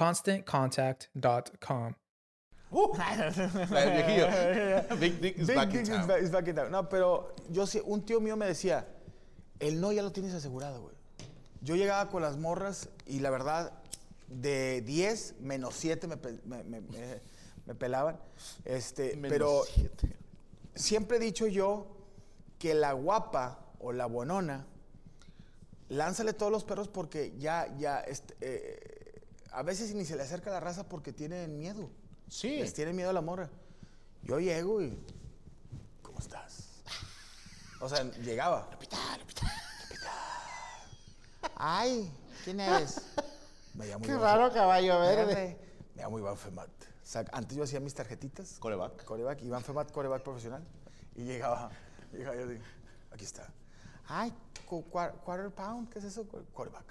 ConstantContact.com. Viejillo. Big Dick is Big back in is back- is back in town. No, pero yo sí, un tío mío me decía, el no ya lo tienes asegurado, güey. Yo llegaba con las morras y la verdad, de 10, menos 7 me, pe- me- me- me- me pelaban. Este, Menos pero siete. siempre he dicho yo que la guapa o la bonona, lánzale todos los perros porque ya, ya, este, eh, a veces ni se le acerca la raza porque tienen miedo. Sí. Les tienen miedo a la morra. Yo llego y. ¿Cómo estás? O sea, llegaba. Lupita, Lupita. Ay, ¿quién eres? Me llamo Qué Iván raro Fe- caballo verde. Me llamo Iván Femat. O sea, antes yo hacía mis tarjetitas. Coreback. Coreback, Iván Femat, coreback profesional. Y llegaba, llegaba yo digo, aquí está. Ay, quarter pound, ¿qué es eso? Coreback.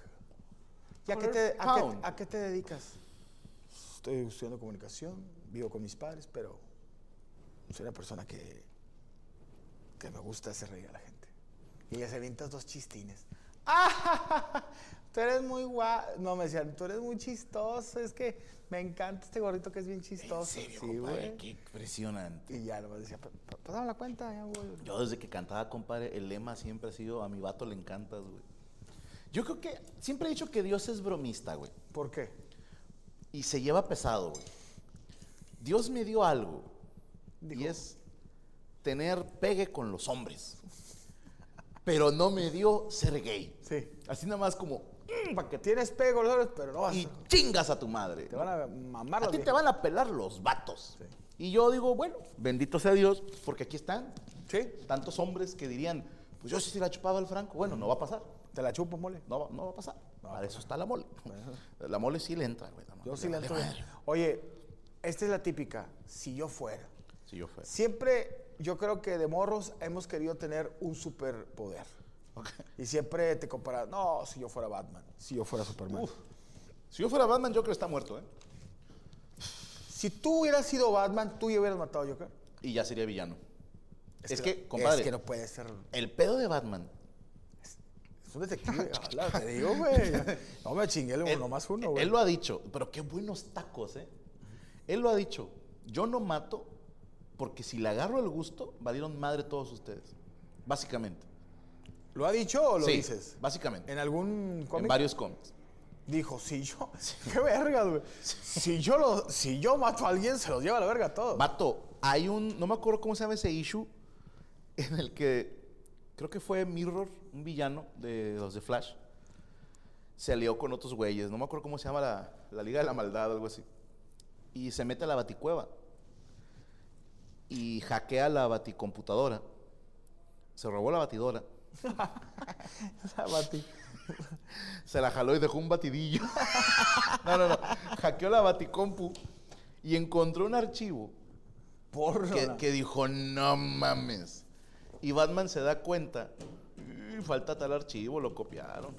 ¿Y a qué, te, a, qué, a qué te dedicas? Estoy estudiando comunicación, vivo con mis padres, pero soy una persona que, que me gusta hacer reír a la gente. Y ella se avienta dos chistines. ¡Ah! Tú eres muy guau. No, me decían, tú eres muy chistoso. Es que me encanta este gorrito que es bien chistoso. En serio, Sí, compadre, güey. qué impresionante. Y ya nomás decía, "Pa- pa- pásame la cuenta, ya voy. Yo desde que cantaba, compadre, el lema siempre ha sido a mi vato le encantas, güey. Yo creo que siempre he dicho que Dios es bromista, güey. ¿Por qué? Y se lleva pesado, güey. Dios me dio algo. Y es tener pegue con los hombres. Pero no me dio ser gay. Sí. Así nada más como, para que. Tienes los hombres, pero no vas Y a... chingas a tu madre. Te van a mamar A ti te van a pelar los vatos. Y yo digo, bueno, bendito sea Dios, porque aquí están Sí. tantos hombres que dirían, pues yo sí se la chupaba al Franco. Bueno, no va a pasar. Te la chupo, mole. No, va- no va a pasar. Para eso está la mole. La mole sí le entra, güey. Yo sí le entro. Oye, esta es la típica. Si yo fuera. Si yo fuera. Siempre, yo creo que de morros hemos querido tener un superpoder. Y siempre te comparas, no, si yo fuera Batman, si yo fuera Superman. Uf. Si yo fuera Batman, Joker está muerto, ¿eh? Si tú hubieras sido Batman, tú ya hubieras matado a Joker. Y ya sería villano. Es, no- que, compadre, Es que no puede ser. el pedo de Batman, Es un detective. habla, te digo, güey. No me chingué el nomás uno, güey. él lo ha dicho, pero qué buenos tacos, ¿eh? Él lo ha dicho. Yo no mato porque si le agarro el gusto, valieron madre todos ustedes. Básicamente. ¿Lo ha dicho o lo Sí, dices? Básicamente. ¿En algún cómic? En varios cómics. Dijo, si yo. Qué verga, güey. Si yo, lo, si yo mato a alguien, se los lleva a la verga a todos. Vato, hay un, no me acuerdo cómo se llama ese issue, en el que creo que fue Mirror, un villano de los de Flash, se alió con otros güeyes. No me acuerdo cómo se llama la, la Liga de la Maldad, algo así. Y se mete a la baticueva. Y hackea la baticomputadora. Se robó la batidora. La bati. Se la jaló y dejó un batidillo. no, no, no. Hackeó la baticompu y encontró un archivo Por que, que dijo, no mames. Y Batman se da cuenta, "Y falta tal archivo, lo copiaron.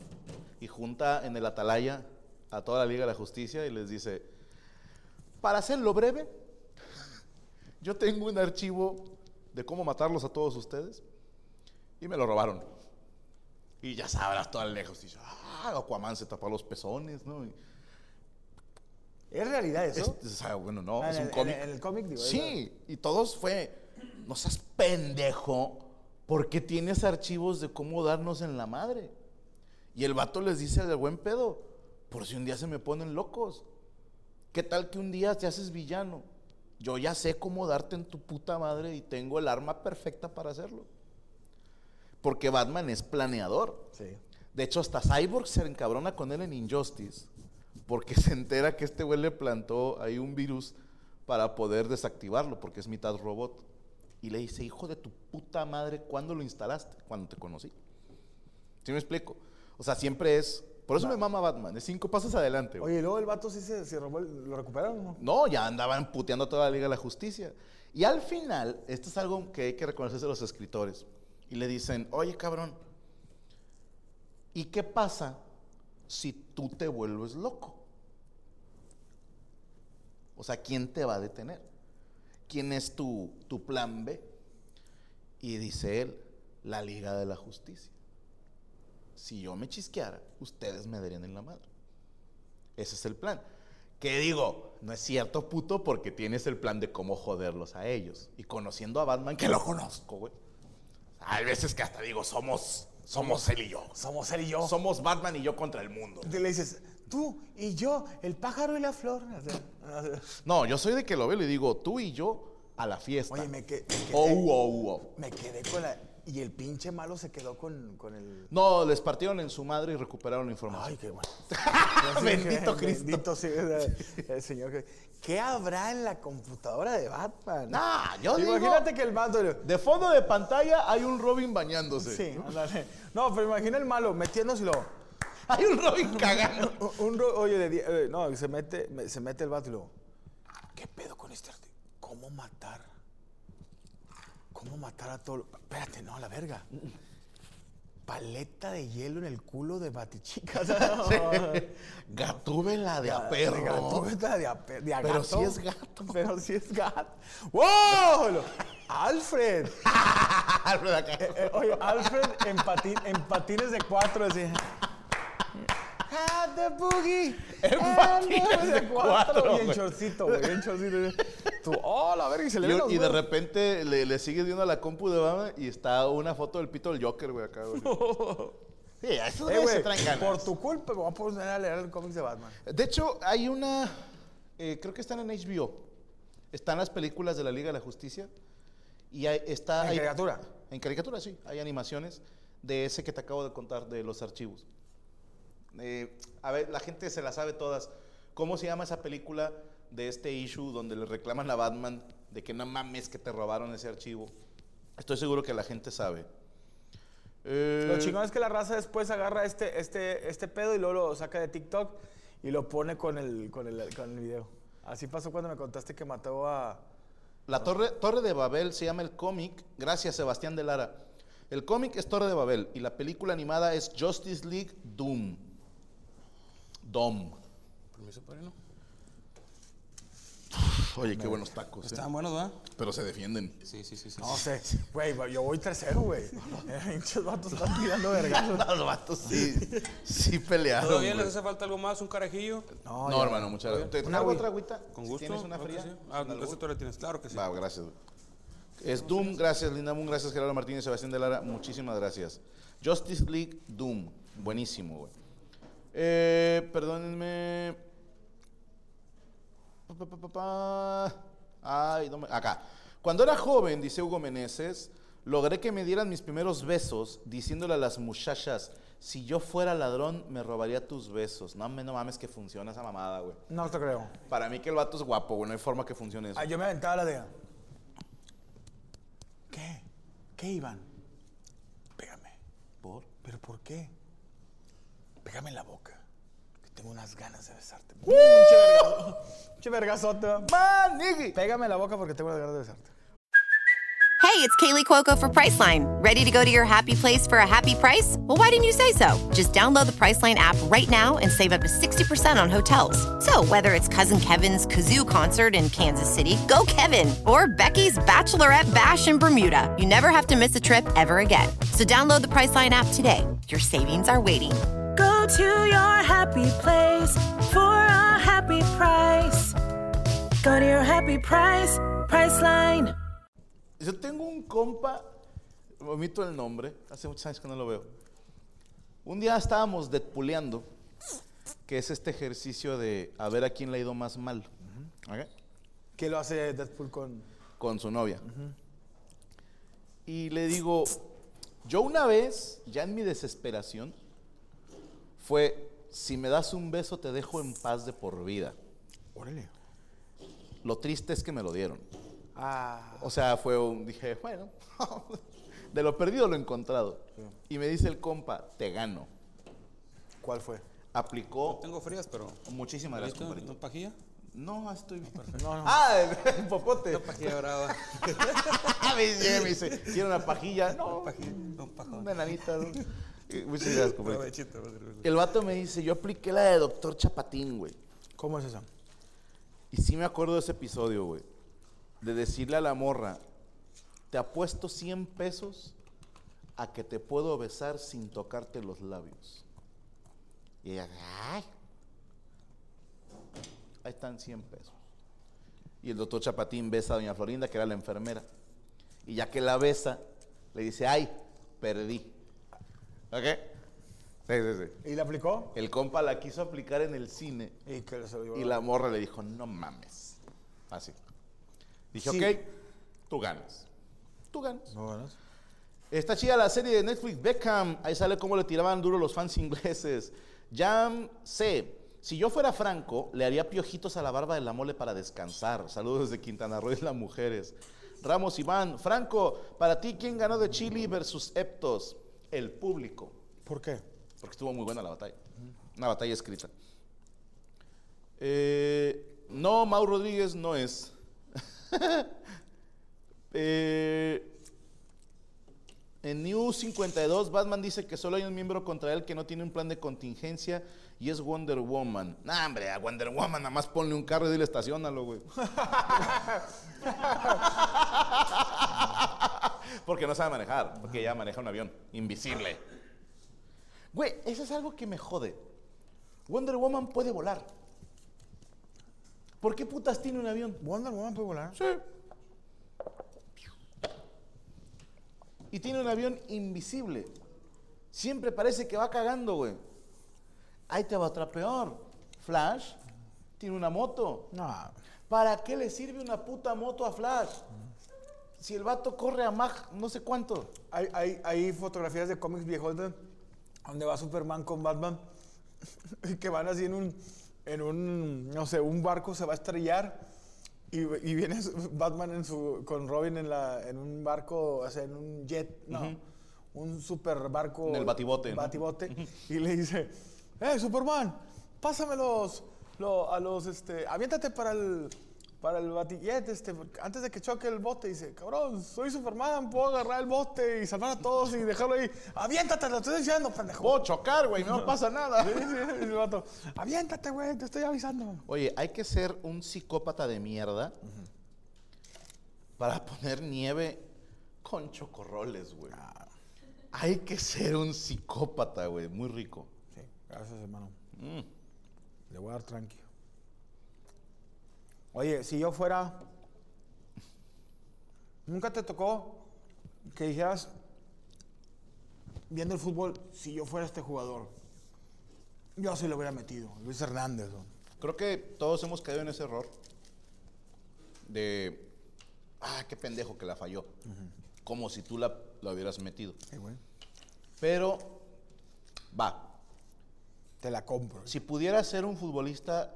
Y junta en el atalaya a toda la Liga de la Justicia y les dice, para hacerlo breve, yo tengo un archivo de cómo matarlos a todos ustedes y me lo robaron. Y ya sabrás toda la Justicia. Ah, Aquaman se tapa los pezones, ¿no? Y- ¿Es realidad eso? es- o sea, bueno, no, Ah, es en un cómic. En, el- en el cómic, digo. Sí, y todos fue, no seas pendejo, porque tienes archivos de cómo darnos en la madre. Y el vato les dice al buen pedo, por si un día se me ponen locos. ¿Qué tal que un día te haces villano? Yo ya sé cómo darte en tu puta madre y tengo el arma perfecta para hacerlo. Porque Batman es planeador. Sí. De hecho, hasta Cyborg se encabrona con él en Injustice. Porque se entera que este güey le plantó ahí un virus para poder desactivarlo, porque es mitad robot. Y le dice, hijo de tu puta madre, ¿cuándo lo instalaste? Cuando te conocí. ¿Sí me explico? O sea, siempre es... Por eso me mama Batman, es cinco pasos adelante. güey. Oye, y luego el vato sí se, se robó, ¿lo recuperaron no? No, ya andaban puteando toda la Liga de la Justicia. Y al final, esto es algo que hay que reconocerse a los escritores. Y le dicen, oye cabrón, ¿y qué pasa si tú te vuelves loco? O sea, ¿quién te va a detener? ¿Quién es tu, tu plan B? Y dice él, la Liga de la Justicia. Si yo me chisqueara, ustedes me darían en la madre. Ese es el plan. Que digo, no es cierto, puto, porque tienes el plan de cómo joderlos a ellos. Y conociendo a Batman, que lo conozco, güey. Hay veces que hasta digo, somos, somos él y yo. Somos él y yo. Somos Batman y yo contra el mundo. Te le dices, tú y yo, el pájaro y la flor. No, yo soy de que lo veo y digo, tú y yo a la fiesta. Oye, me, que- me quedé, Oh, oh, oh. me quedé con la... Y el pinche malo se quedó con, con el... No, les partieron en su madre y recuperaron la información. Ay, qué bueno. Bendito Cristo. Bendito sí, el, Señor. ¿Qué habrá en la computadora de Batman? Nah, yo digo- Imagínate que el malo... De fondo de pantalla hay un Robin bañándose. Sí, ándale. No, pero imagina el malo metiéndose y lo... Hay un Robin cagando. Un, un oye, de die- eh, no, se mete, me- se mete el vato y lo... ¿Qué pedo con este arte? ¿Cómo matar? ¿Cómo matar a todo? Espérate, no, la verga. Paleta de hielo en el culo de Batichica. Gatúbela de a De perro. gato, esta de a pe- de a Pero gato. sí es gato. Pero sí es gato. ¡Wow! Alfred. Alfred acá. Eh, eh, oye, Alfred en, patin- en patines de cuatro, así. Hat the boogie. En de cuatro, Y en chorcito, güey. En chorcito. Tú, oh, la verga, y se le Y, ven los y de repente le, le sigues viendo a la compu de Batman y está una foto del pito del Joker, güey, acá, güey. Sí, a esos Eh, se traen ganas. por tu culpa me voy a poner a leer el cómic de Batman. De hecho, hay una. eh, creo que están en HBO. Están las películas de la Liga de la Justicia. Y hay- está. ¿En hay- caricatura? En caricatura, sí. Hay animaciones de ese que te acabo de contar, de los archivos. Eh, a ver, la gente se la sabe todas. ¿Cómo se llama esa película de este issue donde le reclaman a Batman de que no mames que te robaron ese archivo? Estoy seguro que la gente sabe. Eh, Lo chingón es que la raza después agarra este, este, este pedo y luego lo saca de TikTok y lo pone con el, con el, con el video. Así pasó cuando me contaste que mató a... La Torre, Torre de Babel se llama el cómic, gracias Sebastián de Lara. El cómic es Torre de Babel y la película animada es Justice League Doom. Dom. Permiso, padrino. Oye, qué buenos tacos. ¿eh? Estaban buenos, ¿verdad? Pero se defienden. Sí, sí, sí. sí. No sé, güey, yo voy tercero, güey. Eh, Pinches vatos están tirando vergazos. Los vatos sí, sí pelearon. ¿Todavía les hace falta algo más? ¿Un carajillo? No, ya. hermano, muchas gracias. ¿Te Una agüita. otra agüita? Con gusto. ¿Tienes una fría? sí. Ah, ¿Una esa tú la tienes, claro que sí. Va, gracias. güey. Es Doom, gracias Linda Moon, gracias Gerardo Martínez, Sebastián de Lara, muchísimas gracias. Justice League Doom, buenísimo, güey. Eh, perdónenme. Pa, pa, pa, pa, pa. Ay, no me- Acá. Cuando era joven, dice Hugo Meneses, logré que me dieran mis primeros besos diciéndole a las muchachas, Si yo fuera ladrón, me robaría tus besos. No, me- no mames que funciona esa mamada, güey. No te creo. Para mí que el vato es guapo, güey. No hay forma que funcione eso. Ah, yo me aventaba la de. ¿Qué? ¿Qué, Iván? Pégame. ¿Por? ¿Pero por qué? Pégame en la boca. Que tengo unas ganas de besarte. ¡Uh! Pinche vergazo- Pinche vergazote. ¡Manigui! Pégame en la boca porque tengo unas ganas de besarte. Hey, it's Kaylee Cuoco for Priceline. Ready to go to your happy place for a happy price? Well, why didn't you say so? Just download the Priceline app right now and save up to 60% on hotels. So, whether it's Cousin Kevin's Kazoo concert in Kansas City, go Kevin, or Becky's Bachelorette Bash in Bermuda, you never have to miss a trip ever again. So, download the Priceline app today. Your savings are waiting. Go to your happy place for a happy price. Go to your happy price, Priceline. Yo tengo un compa, omito el nombre, hace muchos años que no lo veo. Un día estábamos deadpooleando, que es este ejercicio de a ver a quién le ha ido más mal. ¿Qué lo hace Deadpool con.? con su novia. Y le digo, yo una vez, ya en mi desesperación, fue, si me das un beso te dejo en paz de por vida. Órale. Lo triste es que me lo dieron. Ah. O sea, fue un, dije, bueno, de lo perdido lo encontrado. Y me dice el compa, te gano. ¿Cuál fue? Aplicó Tengo frías, pero. muchísimas gracias, compadrito. ¿No pajilla? No, estoy bien. No, no. Ah, el, el popote. Pajilla brava. me dice, me dice, ¿quiere una pajilla? No, Pajilla. Un pajón. una nanita. Eh, Muchas gracias, provechito. El vato me dice, yo apliqué la de doctor Chapatín, güey. ¿Cómo es eso? Y sí me acuerdo de ese episodio, güey. De decirle a la morra, te apuesto 100 pesos a que te puedo besar sin tocarte los labios. Y ella, ay. Ahí están 100 pesos. Y el doctor Chapatín besa a doña Florinda, que era la enfermera. Y ya que la besa, le dice, ay, perdí. ¿Ok? Sí, sí, sí. ¿Y le aplicó? El compa la quiso aplicar en el cine Y que se y la morra le dijo, no mames. Así. Dije, Sí. ok, tú ganas. Tú ganas. No, ganas. Está chida la serie de Netflix Beckham. Ahí sale cómo le tiraban duro los fans ingleses. Jam C. Si yo fuera Franco, le haría piojitos a la barba de la mole para descansar. Saludos desde Quintana Roo y las mujeres. Ramos Iván. Franco, para ti, ¿quién ganó de Chile versus Eptos? El público. ¿Por qué? Porque estuvo muy buena la batalla. Una batalla escrita. Eh, no, Mau Rodríguez no es. Eh, en New 52, Batman dice que solo hay un miembro contra él que no tiene un plan de contingencia y es Wonder Woman. Nah, hombre, a Wonder Woman nada más ponle un carro y dile estacionalo, güey. porque no sabe manejar, porque ella maneja un avión invisible. Güey, eso es algo que me jode. Wonder Woman puede volar. ¿Por qué putas tiene un avión? ¿Wonder Woman puede volar? Sí. Y tiene un avión invisible. Siempre parece que va cagando, güey. Ahí te va otra peor. Flash tiene una moto. No. ¿Para qué le sirve una puta moto a Flash? Si el vato corre a Mach no sé cuánto. Hay, hay, hay fotografías de cómics viejos de- donde va Superman con Batman y que van así en un, en un, no sé, un barco se va a estrellar y, y viene Batman en su, con Robin en, la, en un barco, o sea, en un jet, no, un super barco. En el batibote, ¿no? Batibote. Y le dice, ¡eh, Superman! Pásame los, lo- a los, este, aviéntate para el, para el batillet, este, porque antes de que choque el bote, dice, cabrón, soy Superman, puedo agarrar el bote y salvar a todos y dejarlo ahí. Aviéntate, lo estoy diciendo, pendejo. Puedo chocar, güey, no pasa nada. Sí, sí, y el vato, aviéntate, güey, te estoy avisando. Oye, hay que ser un psicópata de mierda para poner nieve con chocorroles, güey. Hay que ser un psicópata, güey, muy rico. Sí, gracias, hermano. Mm. Le voy a dar tranqui. Oye, si yo fuera. ¿Nunca te tocó que dijeras, viendo el fútbol, si yo fuera este jugador? Yo sí lo hubiera metido. Luis Hernández. ¿no? Creo que todos hemos caído en ese error de, ah, qué pendejo que la falló. Como si tú la, la hubieras metido. Sí, güey. Pero Va. Te la compro. Si pudieras ser un futbolista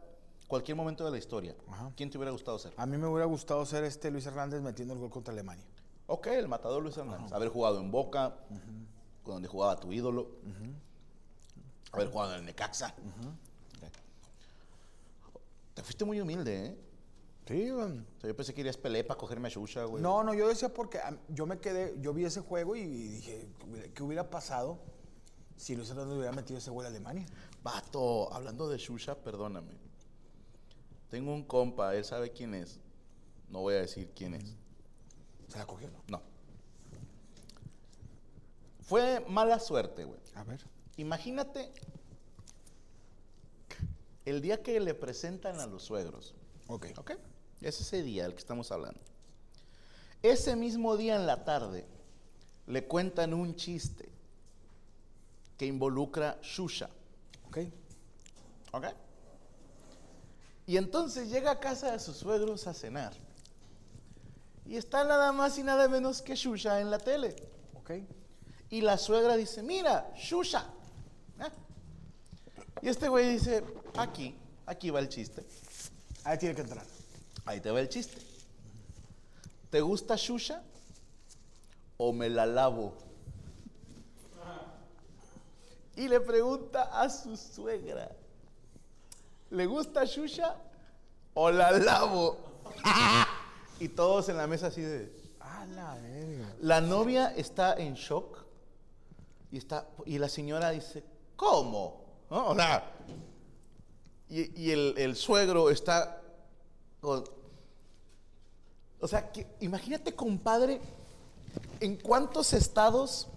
cualquier momento de la historia, Ajá. ¿quién te hubiera gustado ser? A mí me hubiera gustado ser este Luis Hernández metiendo el gol contra Alemania. Ok, el matador Luis Hernández. Haber jugado en Boca, donde jugaba tu ídolo. Haber jugado en el Necaxa. Te fuiste muy humilde, ¿eh? Sí, güey. O sea, yo pensé que irías Pelé para cogerme a Shusha, güey. No, no, yo decía porque yo me quedé, yo vi ese juego y dije, ¿qué hubiera pasado si Luis Hernández hubiera metido ese gol a Alemania? Vato, hablando de Shusha, perdóname. Tengo un compa, él sabe quién es. No voy a decir quién es. ¿Se la cogió? No. Fue mala suerte, güey. A ver. Imagínate el día que le presentan a los suegros. Ok. ¿Ok? Es ese día del que estamos hablando. Ese mismo día en la tarde le cuentan un chiste que involucra Shusha. Ok. ¿Ok? Y entonces llega a casa de sus suegros a cenar. Y está nada más y nada menos que Shusha en la tele. Ok. Y la suegra dice, mira, Shusha. ¿Eh? Y este güey dice, aquí, aquí va el chiste. Ahí tiene que entrar. Ahí te va el chiste. ¿Te gusta Shusha o me la lavo? Y le pregunta a su suegra, ¿le gusta Shusha o la lavo? y todos en la mesa así de... A la. La novia está en shock y, está, y la señora dice, ¿cómo? ¿No? Y, y el, el suegro está con- O sea, que, imagínate, compadre, en cuántos estados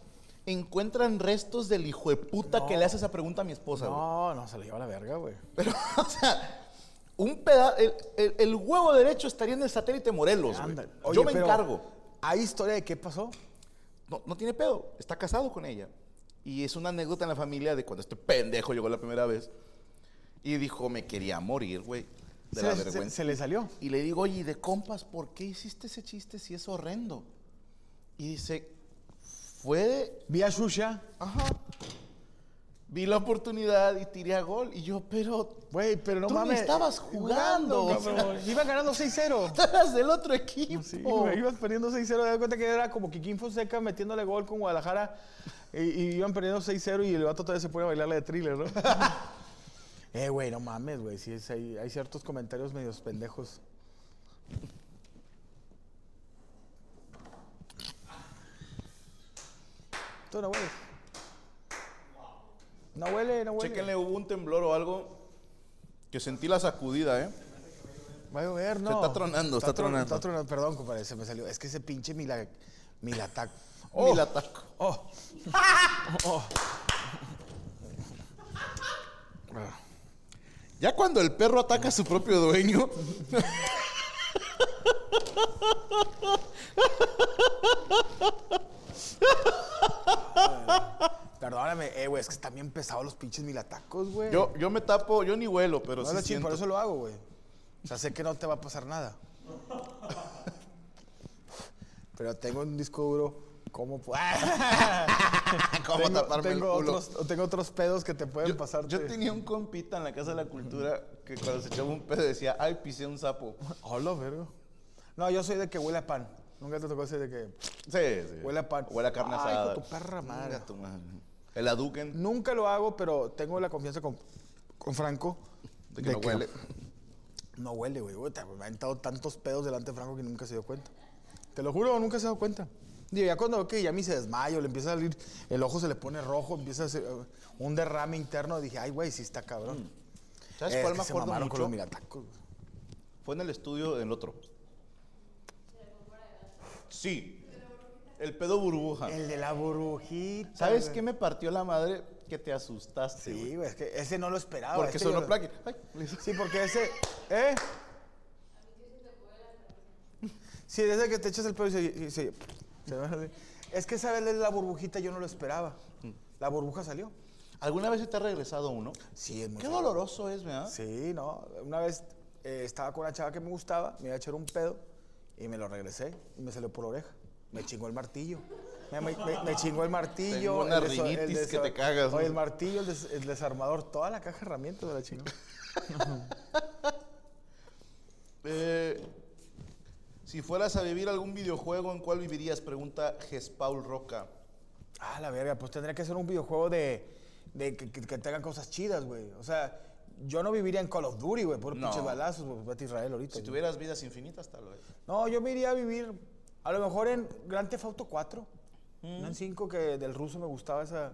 encuentran restos del hijo de puta que le hace esa pregunta a mi esposa. güey? No, no, se le lleva la verga, güey. Pero, o sea, un pedazo, el, el- el huevo derecho estaría en el satélite Morelos. güey. Yo me encargo. ¿Hay historia de qué pasó? No, no tiene pedo, está casado con ella. Y es una anécdota en la familia de cuando este pendejo llegó la primera vez. Y dijo, me quería morir, güey, de Se, la se- vergüenza. se le salió. Y le digo, oye, de compas, ¿por qué hiciste ese chiste si es horrendo? Y dice, fue de... Vi a Shusha. Ajá. Vi la oportunidad y tiré a gol. Y yo, pero... Güey, pero no Tú ni mames. estabas jugando, o sea. cabrón. Iba ganando 6-0. Estabas del otro equipo. Sí, güey, ibas perdiendo 6-0. Te das cuenta que era como Kikín Fonseca metiéndole gol con Guadalajara. Y, y iban perdiendo 6-0 y el vato todavía se pone a bailarle de thriller, ¿no? eh, güey, no mames, güey. Sí, es- hay, hay ciertos comentarios medios pendejos. Tú no hueles. No huele, no huele. Chéquenle, hubo un temblor o algo que sentí la sacudida, ¿eh? Va a llover, no. está tronando, está tron- tronando. Está tronando, perdón, compadre, se me salió. Es que ese pinche mila, milatac. Oh. la taco. Oh. Oh. Ya cuando el perro ataca a su propio dueño. Perdóname, eh, güey, es que están bien pesados los pinches milatacos, güey. Yo, yo me tapo, yo ni vuelo, pero no, sí siento. por eso lo hago, güey. O sea, sé que no te va a pasar nada. Pero tengo un disco duro. ¿Cómo pu- ¿Cómo tengo, taparme el tengo culo? otros, tengo otros pedos que te pueden Yo, pasar. yo tenía un compita en la Casa de la Cultura que cuando se echaba un pedo decía, ay, pisé un sapo. Hola, verga. No, yo soy de que huele a pan. Nunca te tocó decir de que Sí, sí. huele a pan. Huele a carne Ay, asada. hijo tu perra madre. Tu madre. El aduken. Nunca lo hago, pero tengo la confianza con, con Franco. De que no huele. No huele, güey. Me ha aventado tantos pedos delante de Franco que nunca se dio cuenta. Te lo juro, nunca se dio cuenta. Digo, ya cuando veo que ya a mí se desmayo, le empieza a salir, el ojo se le pone rojo, empieza a hacer eh, un derrame interno. Dije, ay, güey, sí está cabrón. ¿Sabes Eh, cuál me acuerdo mamaron con mucho? los miratacos. Fue en el estudio del otro. Sí. El pedo burbuja. El de la burbujita. ¿Sabes güey. qué me partió la madre? Que te asustaste, Sí, güey. es que ese no lo esperaba. Porque este sonó yo- plaque. Sí, porque ese. ¿Eh? Sí, desde que te echas el pelo y se. es que esa vez de la burbujita yo no lo esperaba. La burbuja salió. ¿Alguna vez te ha regresado uno? Sí, es muy Qué doloroso es, ¿verdad? Sí, no. Una vez eh, estaba con una chava que me gustaba, me iba a echar un pedo y me lo regresé y me salió por la oreja. Me chingó el martillo. Me, me- chingó el martillo. Tengo una el rinitis que te cagas, el martillo, el, des- el desarmador, toda la caja de herramientas me la chingó. Eh, si fueras a vivir algún videojuego, ¿en cuál vivirías? Pregunta Gespaul Roca. Ah, la verga, pues tendría que ser un videojuego de, de que, que- que tengan cosas chidas, güey. O sea, yo no viviría en Call of Duty, güey, por No. pinches balazos. Vete a Israel ahorita. Si güey. tuvieras vidas infinitas, tal vez. No, yo me iría a vivir, a lo mejor en Grand Theft Auto 4. No en 5, que del ruso me gustaba esa,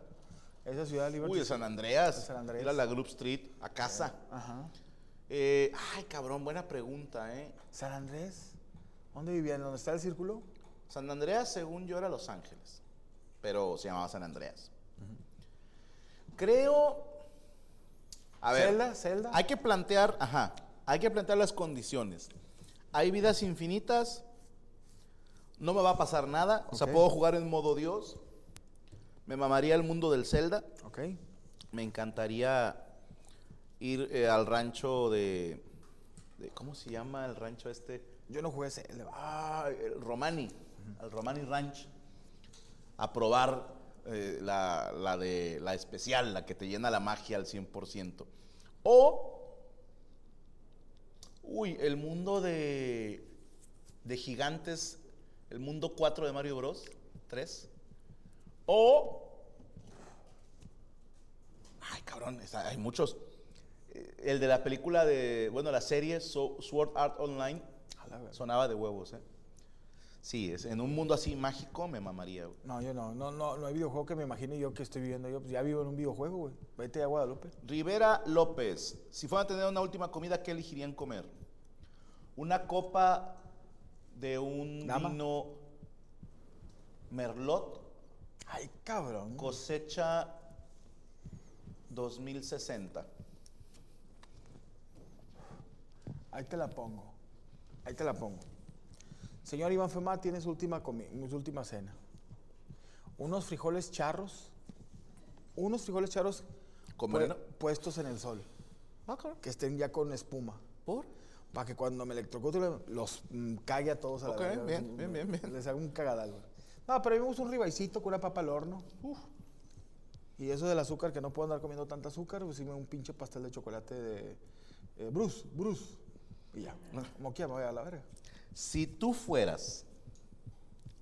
esa ciudad de Liberty. Uy, de San Andreas. De San Andreas. Ir a la Group Street, a casa. Ajá. Eh, ay, cabrón, buena pregunta, ¿eh? San Andrés. ¿Dónde vivían? ¿Dónde está el círculo? San Andreas, según yo, era Los Ángeles. Pero se llamaba San Andreas. Creo. A ver. Zelda, Zelda. Hay que plantear, ajá, hay que plantear las condiciones. Hay vidas infinitas, no me va a pasar nada, o sea, puedo jugar en modo Dios, me mamaría el mundo del Zelda, me encantaría ir eh, al rancho de, de- ¿cómo se llama el rancho este? Yo no jugué Zelda. Ah, el Romani, al Romani Ranch, a probar eh, la, la de la especial, la que te llena la magia al 100%. O, uy, el mundo de, de gigantes, el mundo 4 de Mario Bros. 3. O, ay cabrón, hay muchos. Eh, El de la película de, bueno, la serie Sword Art Online, sonaba de huevos, ¿eh? Sí, es, en un mundo así mágico me mamaría. güey. No, yo no. No, no, no hay videojuego que me imagine yo que estoy viviendo yo. Pues ya vivo en un videojuego, güey. Vete a Guadalupe. Rivera López, si fueran a tener una última comida, ¿qué elegirían comer? Una copa de un Dama. vino Merlot, Ay, cabrón. cosecha 2060. Ahí te la pongo. Ahí te la pongo. Señor Iván Femá tiene su última, su última cena. Unos frijoles charros. Unos frijoles charros ¿Con pue- veneno? puestos en el sol. Que estén ya con espuma. ¿Por? Para que cuando me electrocute los mm, cague a todos a la Ok, verga. bien, bien, bien, bien. Les hago un cagadal. No, pero a mí me gusta un ribaicito con una papa al horno. Uf. Y eso del azúcar, que no puedo andar comiendo tanta azúcar, pues sí me un pinche pastel de chocolate de eh, Bruce, Bruce. Y ya. Como quiera, me voy a la verga. Si tú fueras,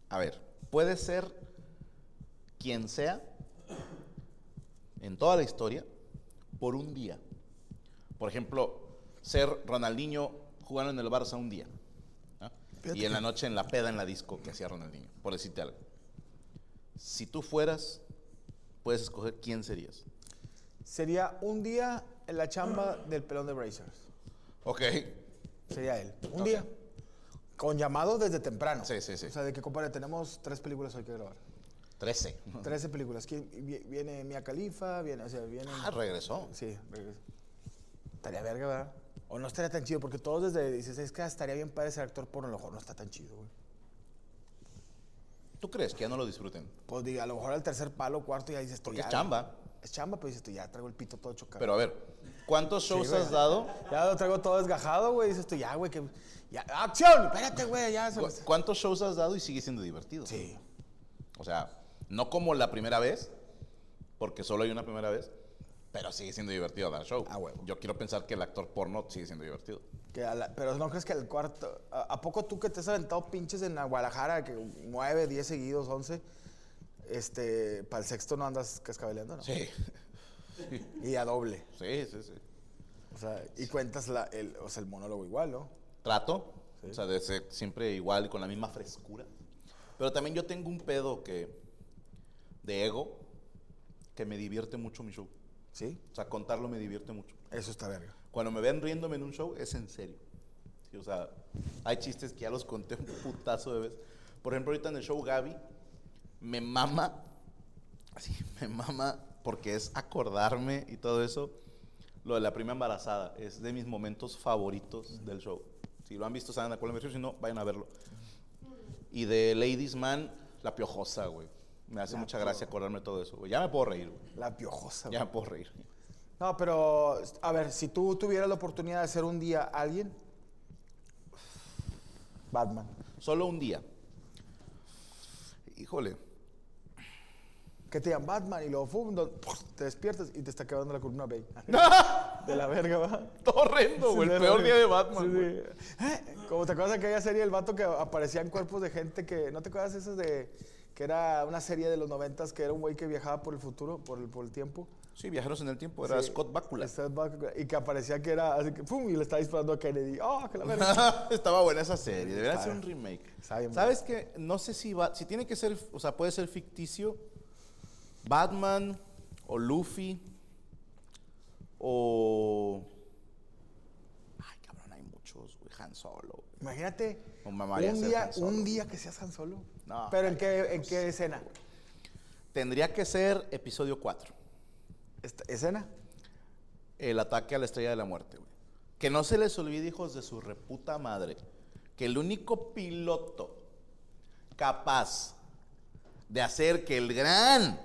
a ver, puede ser quien sea en toda la historia por un día. Por ejemplo, ser Ronaldinho jugando en el Barça un día. ¿no? Y en la noche en la peda en la disco que hacía Ronaldinho, por decirte algo. Si tú fueras, puedes escoger quién serías. Sería un día en la chamba del pelón de Brazers. Ok. Sería él. Un día. Con llamado desde temprano. Sí, sí, sí. O sea, de que, compadre, tenemos tres películas hoy que grabar. 13. 13 películas. ¿Quién- vi- Viene Mia Khalifa, viene, o sea, viene... Ah, regresó. Sí, regreso. Estaría verga, ¿verdad? O no estaría tan chido, porque todos desde dices, es que estaría bien padre ser actor por a lo mejor no está tan chido, güey. ¿Tú crees que ya no lo disfruten? Pues diga, a lo mejor al tercer palo, cuarto, ya dices tú, Porque ya, es chamba. Es chamba, pero dices tú, ya traigo el pito todo chocado. Pero a ver, ¿cuántos shows güey. has dado? Ya lo traigo todo desgajado, güey, dices tú, ya, güey, que... Ya, ¡Acción! Espérate, güey, ya se ¿Cu- me- ¿Cuántos shows has dado y sigue siendo divertido? Sí. O sea, no como la primera vez, porque solo hay una primera vez, pero sigue siendo divertido dar show. Ah, huevo. Yo quiero pensar que el actor porno sigue siendo divertido. Que la- pero no crees que el cuarto. ¿A, a poco tú que te has aventado pinches en Guadalajara, que nueve, diez seguidos, once? Este, para el sexto no andas cascabeleando, ¿no? Sí. Y a doble. Sí, sí, sí. O sea, y cuentas la, el, o sea, el monólogo igual, ¿no? Trato, o sea, de ser siempre igual, con la misma frescura. Pero también yo tengo un pedo que, de ego, que me divierte mucho mi show. Sí. O sea, contarlo me divierte mucho. Eso está verga. Cuando me ven riéndome en un show, es en serio. Sí, o sea, hay chistes que ya los conté un putazo de veces. Por ejemplo, ahorita en el show Gaby, me mama, así, me mama, porque es acordarme y todo eso, lo de la prima embarazada. Es de mis momentos favoritos del show. Si lo han visto, saben a cuál me refiero, si no, vayan a verlo. Y de Ladies Man, la piojosa, güey. Me hace mucha gracia acordarme de todo eso, güey. Ya me puedo reír, güey. La piojosa. Ya me puedo reír. No, pero, a ver, si tú tuvieras la oportunidad de ser un día alguien. Batman. Solo un día. Híjole. Que te llaman Batman y luego do- te despiertas y te está quebrando la columna B. De la verga, va. Horrendo, güey. Sí, El de peor día de. Batman, Sí, güey. sí. Eh, Como te acuerdas de aquella serie del vato que aparecían cuerpos de gente que. ¿No te acuerdas esas de. que era una serie de los noventas que era un güey que viajaba por el futuro, por el, por el tiempo? Sí, Viajeros en el Tiempo. Era Sí. Scott Bakula. Scott Bakula, Y que aparecía que era. Así que, ¡pum! Y le estaba disparando a Kennedy. ¡Oh, que la verga! Estaba buena esa serie. Debería ser un remake. está bien ¿Sabes qué? No sé si va. Si tiene que ser. O sea, puede ser ficticio. Batman o Luffy. O. Ay, cabrón, hay muchos, güey. Han Solo. Imagínate. Me mamaría un, ser día, Han Solo. un día que seas Han Solo. No. ¿Pero en qué, en qué escena? Tendría que ser episodio 4. Esta- ¿Escena? El ataque a la estrella de la muerte, güey. Que no se les olvide, hijos de su reputa madre, que el único piloto capaz de hacer que el gran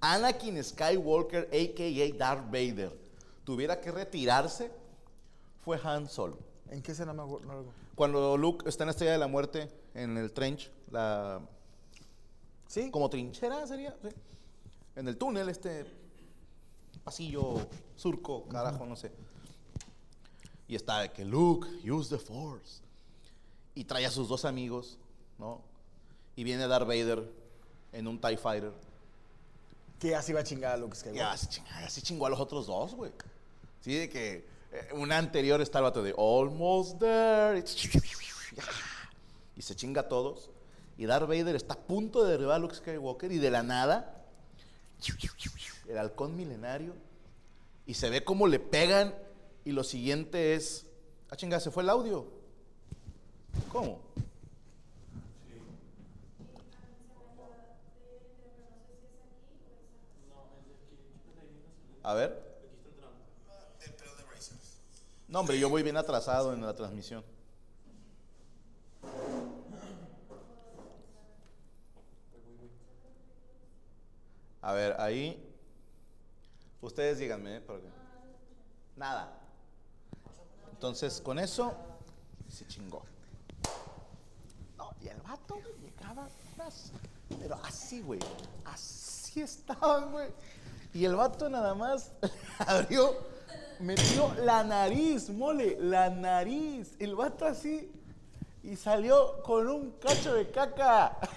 Anakin Skywalker, a.k.a. Darth Vader, tuviera que retirarse fue Han Solo. ¿En qué escena me acuerdo? Cuando Luke está en la estrella de la muerte, en el trench, la ¿Sí? como trinchera sería, sí. En el túnel, este pasillo, surco, carajo, no sé. Y está de que Luke, use the force. Y trae a sus dos amigos, ¿no? Y viene Darth Vader en un TIE Fighter. Que ya se iba a chingar a Luke Skywalker. Y así, ching- así chingó a los otros dos, güey. Sí, de que eh, una anterior está el vato de Almost there. Y se chinga a todos. Y Darth Vader está a punto de derribar a Luke Skywalker y de la nada, el halcón milenario. Y se ve cómo le pegan. Y lo siguiente es. Ah, chinga, se fue el audio. ¿Cómo? A ver. No, hombre, yo voy bien atrasado en la transmisión. A ver, ahí. Ustedes díganme, ¿eh? Porque- Nada. Entonces, con eso, se chingó. No, y el vato, llegaba atrás. Pero así, güey. Así estaban, güey. Y el vato nada más abrió, metió la nariz, mole, la nariz. El vato así. Y salió con un cacho de caca.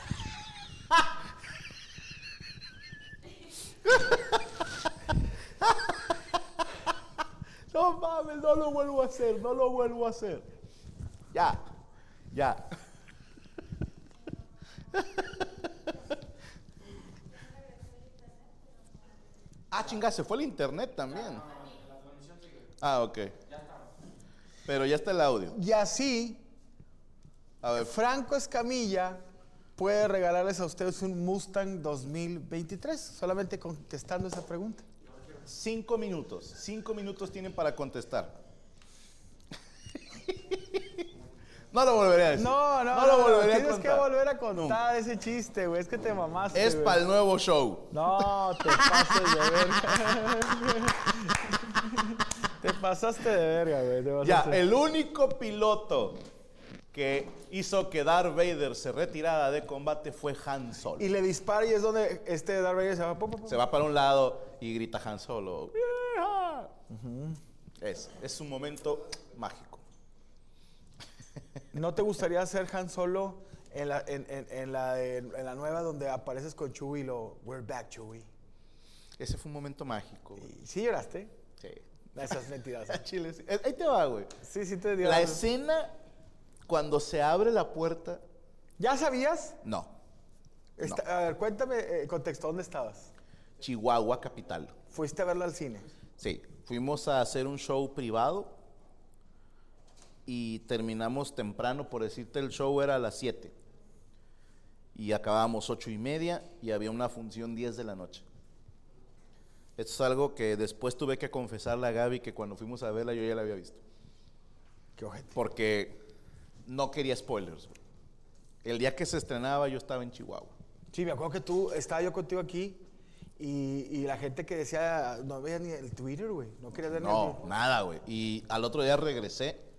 No mames, no lo vuelvo a hacer, no lo vuelvo a hacer. Ya, ya. Ah, chinga, se fue el internet también. Ah, ok. Pero ya está el audio. Y así, A ver, Franco Escamilla puede regalarles a ustedes un Mustang 2023, solamente contestando esa pregunta. cinco minutos. Cinco minutos tienen para contestar. No lo volveré a decir. No, no, no lo volveré a tienes que contar. volver a contar ese chiste, güey. Es que te mamaste. Es güey. para el nuevo show. No, te pases de verga. te pasaste de verga, güey. te Ya, el único piloto que hizo que Darth Vader se retirara de combate fue Han Solo. Y le dispara y es donde este Darth Vader se va. pum, pum, pum. Se va para un lado y grita Han Solo. "Yeah". Es, es un momento mágico. ¿No te gustaría ser Han Solo en la, en, en- en la, de- en la nueva donde apareces con Chewie y lo We're back, Chewie? Ese fue un momento mágico. güey. ¿Y ¿Sí lloraste? Sí. Esas mentiras. A Chile, sí. Eh, Ahí te va, güey. Sí, sí te dio. La escena cuando se abre la puerta. ¿Ya sabías? No. Está- A ver, cuéntame eh, contexto. ¿Dónde estabas? Chihuahua, capital. Fuiste a verla al cine. Sí, fuimos a hacer un show privado y terminamos temprano, por decirte, el show era a las 7. Y acabamos ocho y media y había una función 10 de la noche. Esto es algo que después tuve que confesarle a Gaby que cuando fuimos a verla yo ya la había visto. Qué ojete. Porque no quería spoilers. El día que se estrenaba yo estaba en Chihuahua. Sí, me acuerdo que tú, estaba yo contigo aquí y, y la gente que decía, no veía ni el Twitter, güey. No quería ver No, nada, güey. Y al otro día regresé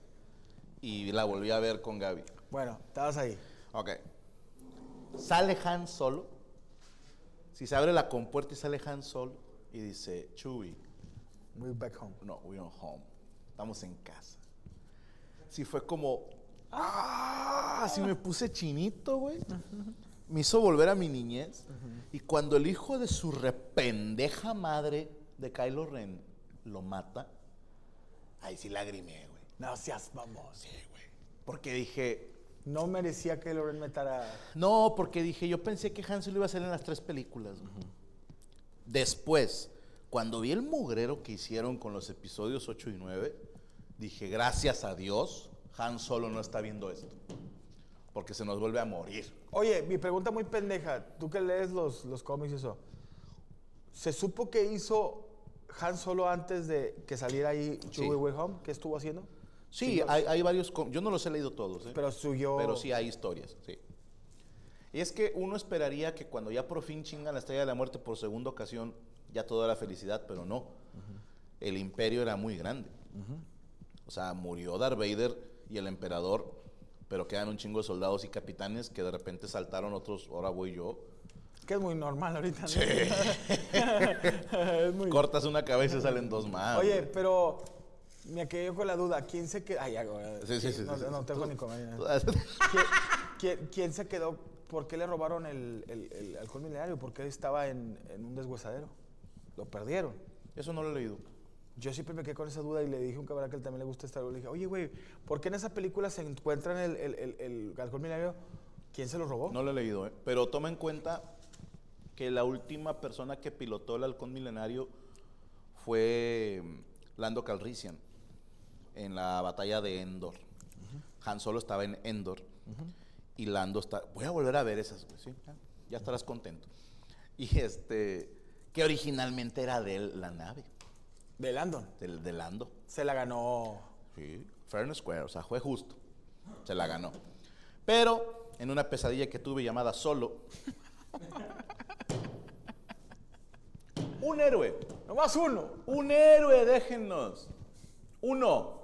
y la volví a ver con Gaby. Bueno, estabas ahí. Ok. Sale Han solo Si se abre la compuerta y sale Han Solo y dice, Chewie, We're back home. no, we're on home. Estamos en casa. Sí fue como, ah, sí me puse chinito, güey. Me hizo volver a mi niñez. Y cuando el hijo de su rependeja madre de Kylo Ren lo mata, ahí sí lagrimé, güey. No seas vamos. Sí, güey. Porque dije, No merecía que Loren metara. no, porque dije, yo pensé que Han Solo iba a salir en las tres películas. Después, cuando vi el mugrero que hicieron con los episodios 8 y 9, dije, gracias a Dios, Han Solo no está viendo esto. Porque se nos vuelve a morir. Oye, mi pregunta muy pendeja. Tú que lees los, los cómics y eso. ¿Se supo que hizo Han Solo antes de que saliera ahí Chewie Sí. Way Home? ¿Qué estuvo haciendo? Sí, los- hay, hay varios, yo no los he leído todos, ¿eh? Pero suyo. Pero sí hay historias, sí. Y es que uno esperaría que cuando ya por fin chingan la estrella de la muerte por segunda ocasión, ya todo era felicidad, pero no. El imperio era muy grande. O sea, murió Darth Vader y el emperador, pero quedan un chingo de soldados y capitanes que de repente saltaron otros, ahora voy yo. Que es muy normal ahorita. ¿no? es muy Cortas una cabeza y salen dos más. Oye, pero me quedé yo con la duda. ¿Quién se quedó? Ay. Sí, sí, sí, No, sí, no tengo ni comer. ¿Quién, quién, quién se quedó? ¿Por qué le robaron el, el, el alcohol milenario? ¿Por qué estaba en, en un deshuesadero? Lo perdieron. Eso no lo he leído. Yo siempre me quedé con esa duda y le dije a un camarada que él también le gusta Star Wars. Le dije, oye, güey, ¿por qué en esa película se encuentran el, el, el, el alcohol milenario? ¿Quién se lo robó? No lo he leído, ¿eh? pero toma en cuenta que la última persona que pilotó el halcón milenario fue mm, Lando Calrissian en la batalla de Endor. Han Solo estaba en Endor y Lando está. Voy a volver a ver esas, güey, ¿sí? Ya, ya estarás contento. Y este, que originalmente era de él la nave, De Landon. del de Lando. Se la ganó. Sí, fair and square, o sea, fue justo. Se la ganó. Pero en una pesadilla que tuve llamada Solo, un héroe, Nomás uno. un héroe, déjennos. Uno,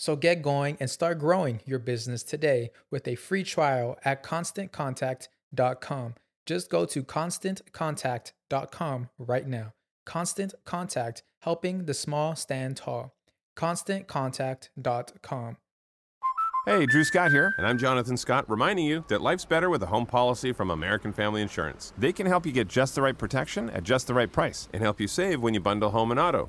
So get going and start growing your business today with a free trial at constantcontact.com. Just go to constantcontact.com right now. Constant Contact, helping the small stand tall. ConstantContact.com. Hey, Drew Scott here, and I'm Jonathan Scott, reminding you that life's better with a home policy from American Family Insurance. They can help you get just the right protection at just the right price and help you save when you bundle home and auto.